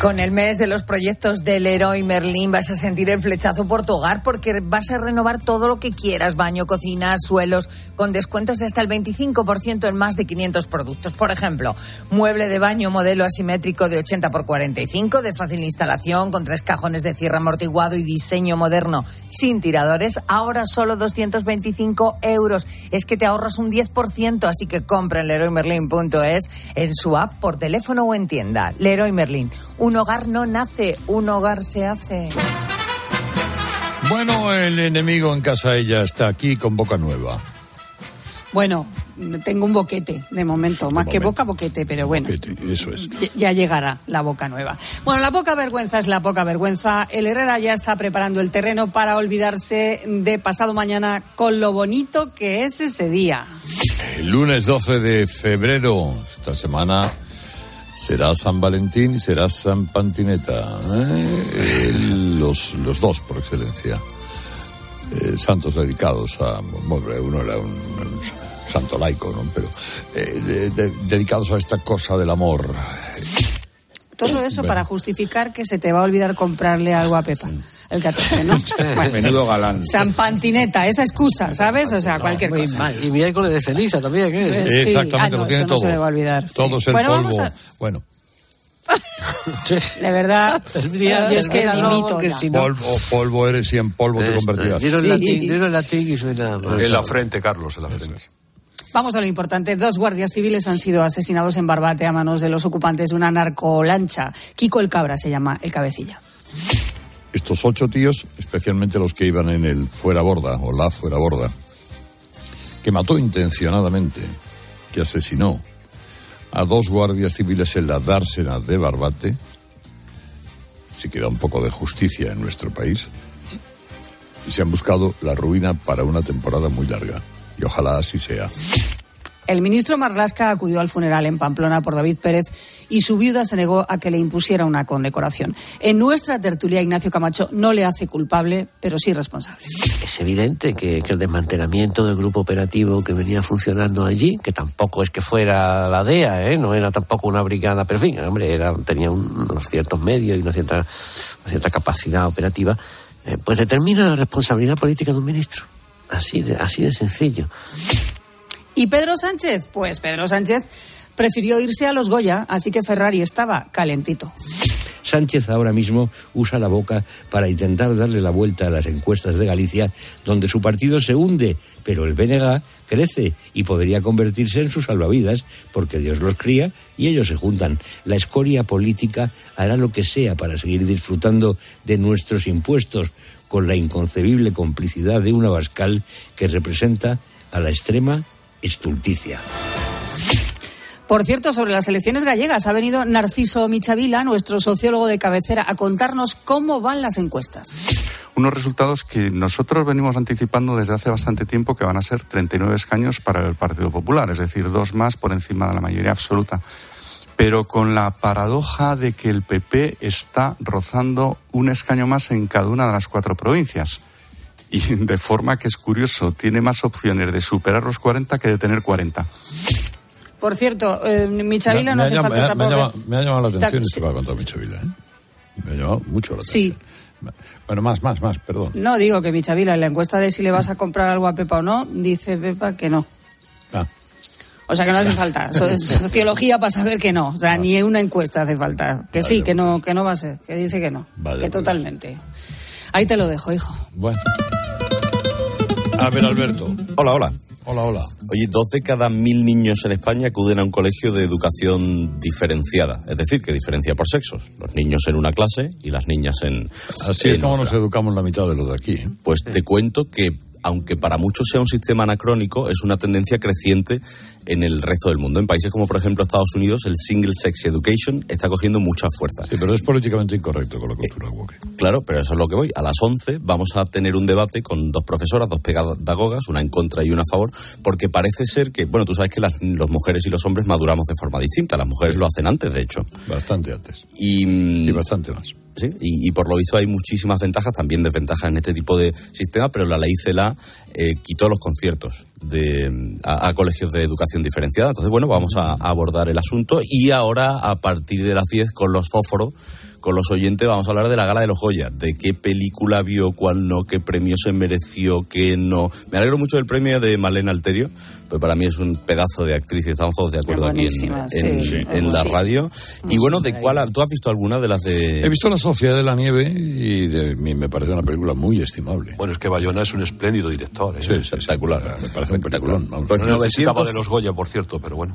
Con el mes de los proyectos del Leroy Merlin vas a sentir el flechazo por tu hogar porque vas a renovar todo lo que quieras, baño, cocina, suelos, con descuentos de hasta el 25% en más de 500 productos. Por ejemplo, mueble de baño modelo asimétrico de 80 x 45 de fácil instalación con tres cajones de cierre amortiguado y diseño moderno sin tiradores, ahora solo 225 euros. Es que te ahorras un 10%, así que compra en leroymerlin.es en su app por teléfono o en tienda. Leroy Merlin. Un hogar no nace, un hogar se hace. Bueno, el enemigo en casa ella está aquí con boca nueva. Bueno, tengo un boquete de momento, más que boca, boquete, pero bueno. Eso es. Ya- Ya llegará la boca nueva. Bueno, la poca vergüenza es la poca vergüenza. El Herrera ya está preparando el terreno para olvidarse de pasado mañana con lo bonito que es ese día. El lunes 12 de febrero, esta semana, será San Valentín y será San Pantineta. ¿eh? El- los, los dos, por excelencia. Eh, santos dedicados a. Bueno, uno era un, un santo laico, ¿no? Pero. eh, de- de- dedicados a esta cosa del amor. Todo eso para justificar que se te va a olvidar comprarle algo a Pepa. El 14, ¿no? [LAUGHS] Bueno. Menudo galán. San Pantineta, esa excusa, ¿sabes? O sea, cualquier Muy cosa. mal. Y miércoles de ceniza también, ¿qué? Eh, sí. Exactamente, Ah, no, lo tiene eso no todo. se le va a olvidar, sí. Todo es el Bueno, polvo. vamos a- Bueno, [LAUGHS] De verdad, yo es que no, dimito si no- polvo, polvo eres y en polvo te convertirás. Dilo en latín, dilo en latín y suena. En la frente, Carlos, en la frente. Vamos a lo importante. Dos guardias civiles han sido asesinados en Barbate a manos de los ocupantes de una narcolancha. Kiko el Cabra se llama el cabecilla. Estos ocho tíos, especialmente los que iban en el fuera borda o la fuera borda, que mató intencionadamente, que asesinó a dos guardias civiles en la dársena de Barbate, si queda un poco de justicia en nuestro país, y se han buscado la ruina para una temporada muy larga. Y ojalá así sea. El ministro Marlasca acudió al funeral en Pamplona por David Pérez y su viuda se negó a que le impusiera una condecoración. En nuestra tertulia, Ignacio Camacho no le hace culpable, pero sí responsable. Es evidente que, el desmantelamiento del grupo operativo que venía funcionando allí, que tampoco es que fuera la DEA, ¿eh? no era tampoco una brigada, pero en fin, hombre, era, tenía un- unos ciertos medios y una cierta, capacidad operativa, eh, pues determina la responsabilidad política de un ministro. Así así de sencillo. ¿Y Pedro Sánchez? Pues Pedro Sánchez prefirió irse a los Goya, así que Ferrari estaba calentito. Sánchez ahora mismo usa la boca para intentar darle la vuelta a las encuestas de Galicia, donde su partido se hunde, pero el BNG crece y podría convertirse en sus salvavidas, porque Dios los cría y ellos se juntan. La escoria política hará lo que sea para seguir disfrutando de nuestros impuestos, con la inconcebible complicidad de una Bascal que representa a la extrema estulticia. Por cierto, sobre las elecciones gallegas ha venido Narciso Michavila, nuestro sociólogo de cabecera, a contarnos cómo van las encuestas. unos resultados que nosotros venimos anticipando desde hace bastante tiempo que van a ser 39 escaños para el Partido Popular, es decir, dos más por encima de la mayoría absoluta. Pero con la paradoja de que el PP está rozando un escaño más en cada una de las cuatro provincias. [LAUGHS] Y de forma que es curioso, tiene más opciones de superar los 40 que de tener 40. Por cierto, eh, Michavila no ha hace llam- falta me ha- me ha tampoco. llamado- que- me ha llamado la atención esto que ha contado Michavila, ¿eh? Me ha llamado mucho la Sí, atención. Bueno, más, más, más, perdón. no digo que Michavila en la encuesta de si le vas a comprar algo a Pepa o no, dice Pepa que no. Ah. O sea que no hace falta. [LAUGHS] Sociología para saber que no. O sea, ni una encuesta hace falta. Que sí, que no, que no va a ser. Que dice que no. Vaya, que pues. totalmente. Ahí te lo dejo, hijo. Bueno. A ver, Alberto. Hola, hola. Hola, hola. Oye, dos de cada mil niños en España acuden a un colegio de educación diferenciada, es decir, que diferencia por sexos. Los niños en una clase y las niñas en. Así es como otra. nos educamos la mitad de los de aquí. ¿eh? Pues te cuento que, aunque para muchos sea un sistema anacrónico, es una tendencia creciente en el resto del mundo. En países como, por ejemplo, Estados Unidos, el Single Sex Education está cogiendo mucha fuerza. Sí, pero es políticamente incorrecto con la cultura woke. Claro, pero eso es lo que voy. A las 11 vamos a tener un debate con dos profesoras, dos pedagogas, una en contra y una a favor, porque parece ser que, bueno, tú sabes que las, las mujeres y los hombres maduramos de forma distinta. Las mujeres lo hacen antes, de hecho. Bastante antes. Y, Y bastante más. Sí, y, por lo visto hay muchísimas ventajas, también desventajas en este tipo de sistema, pero la ley CELA eh, quitó los conciertos de, a, a colegios de educación diferenciada. Entonces, bueno, vamos a, a abordar el asunto y ahora, a partir de las 10, con los fósforos, con los oyentes, vamos a hablar de la gala de los Goya, de qué película vio, cuál no, qué premio se mereció, qué no. Me alegro mucho del premio de Malena Alterio, pero para mí es un pedazo de actriz y estamos todos de acuerdo aquí en, sí, en la radio. Y bueno, ¿de cuál? ¿Tú has visto alguna de las de...? He visto La Sociedad de la Nieve y de- me me parece una película muy estimable. Bueno, es que Bayona es un espléndido director. ¿eh? Sí, espectacular. Me parece un peliculón. vamos. Pues no necesitaba 900 de los Goya, por cierto, pero bueno.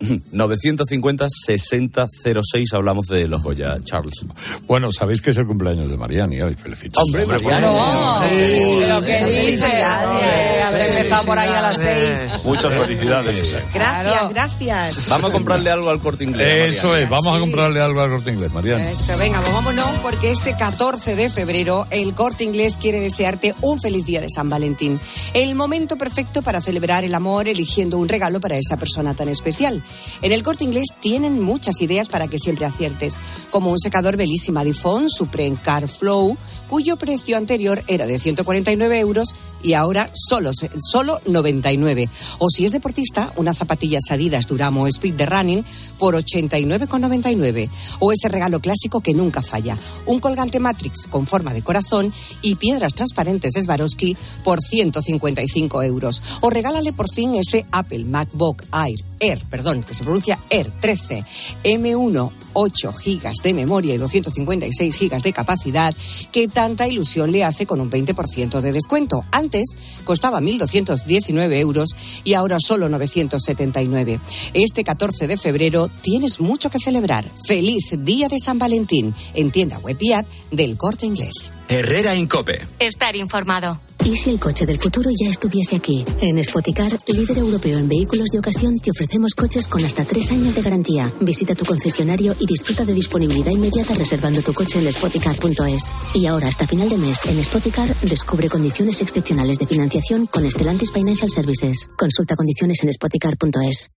950-6006 hablamos de los Goya, Charles. Bueno, sabéis que es el cumpleaños de Mariani hoy. Felicitaciones. Hombre, Mariani. No, pero ¿qué dices? Hombre, habré empezado por ahí a las seis. Muchas felicidades. Gracias, gracias. Vamos a comprarle algo al corte inglés. Eso es, vamos a comprarle algo al corte inglés, Mariani. Eso, venga, pues vámonos porque este 14 de febrero el Corte Inglés quiere desearte un feliz día de San Valentín. El momento perfecto para celebrar el amor eligiendo un regalo para esa persona tan especial. En el Corte Inglés tienen muchas ideas para que siempre aciertes, como un secador Bellissima Difon Supreme Car Flow, cuyo precio anterior era de 149 euros y ahora solo, solo 99. O si es deportista, unas zapatillas Adidas Duramo Speed de Running por 89,99. O ese regalo clásico que nunca falla, un colgante Matrix con forma de corazón y piedras transparentes Swarovski por 155 euros. O regálale por fin ese Apple MacBook Air, Air, perdón, que se pronuncia Air 13, M1, 8 gigas de memoria y 256 gigas de capacidad, que tanta ilusión le hace con un 20% de descuento. Antes costaba 1.219 euros y ahora solo 979. Este 14 de febrero tienes mucho que celebrar. Feliz Día de San Valentín en tienda web y app del Corte Inglés. Herrera Incope. Estar informado. ¿Y si el coche del futuro ya estuviese aquí? En Spoticar, líder europeo en vehículos de ocasión, te ofrecemos coches con hasta tres años de garantía. Visita tu concesionario y disfruta de disponibilidad inmediata reservando tu coche en spoticar.es. Y ahora, hasta final de mes, en Spoticar, descubre condiciones excepcionales de financiación con Stellantis Financial Services. Consulta condiciones en spoticar.es.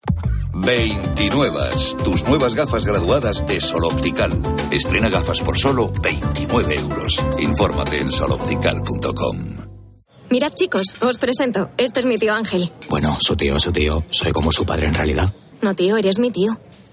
29. Tus nuevas gafas graduadas de Sol Optical. Estrena gafas por solo 29 euros. Infórmate en soloptical.com. Mirad, chicos, os presento. Este es mi tío Ángel. Bueno, su tío, su tío. Soy como su padre en realidad. No, tío, eres mi tío.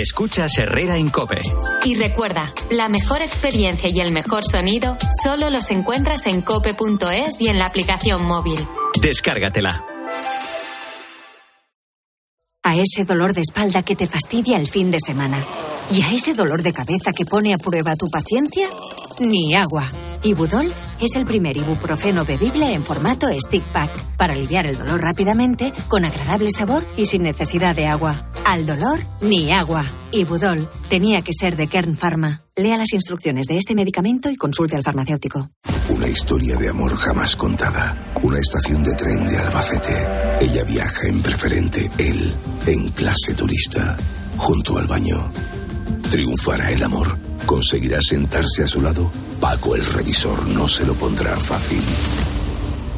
Escuchas Herrera Incope. Y recuerda, la mejor experiencia y el mejor sonido solo los encuentras en cope.es y en la aplicación móvil. Descárgatela. A ese dolor de espalda que te fastidia el fin de semana. Y a ese dolor de cabeza que pone a prueba tu paciencia, ni agua. Ibudol es el primer ibuprofeno bebible en formato stick pack para aliviar el dolor rápidamente, con agradable sabor y sin necesidad de agua. Al dolor, ni agua. Ibudol tenía que ser de Kern Pharma. Lea las instrucciones de este medicamento y consulte al farmacéutico. Una historia de amor jamás contada. Una estación de tren de Albacete. Ella viaja en preferente, él en clase turista, junto al baño. ¿Triunfará el amor? ¿Conseguirá sentarse a su lado? Paco el revisor no se lo pondrá fácil.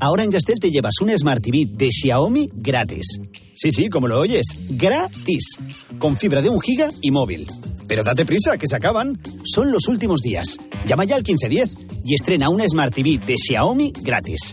Ahora en Yastel te llevas un Smart TV de Xiaomi gratis. Sí, sí, como lo oyes, gratis. Con fibra de un giga y móvil. Pero date prisa, que se acaban. Son los últimos días. Llama ya al 1510 y estrena una Smart TV de Xiaomi gratis.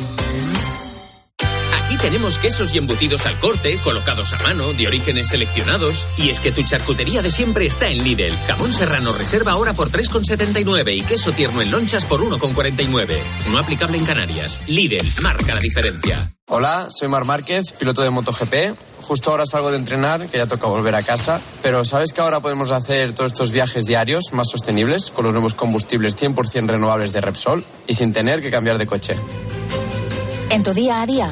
Tenemos quesos y embutidos al corte, colocados a mano, de orígenes seleccionados. Y es que tu charcutería de siempre está en Lidl. Jamón serrano reserva ahora por 3,79 y queso tierno en lonchas por 1,49. No aplicable en Canarias. Lidl marca la diferencia. Hola, soy Mar Márquez, piloto de MotoGP. justo ahora salgo de entrenar, que ya toca volver a casa, pero ¿sabes que ahora podemos hacer todos estos viajes diarios más sostenibles con los nuevos combustibles 100% renovables de Repsol y sin tener que cambiar de coche? En tu día a día,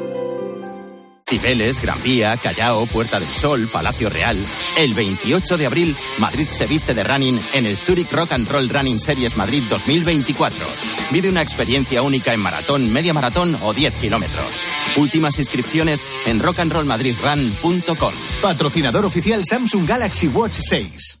Cibeles, Gran Vía, Callao, Puerta del Sol, Palacio Real. El 28 de abril, Madrid se viste de running en el Zurich Rock and Roll Running Series Madrid 2024. Vive una experiencia única en maratón, media maratón o 10 kilómetros. Últimas inscripciones en rockandrollmadridrun.com. Patrocinador oficial Samsung Galaxy Watch 6.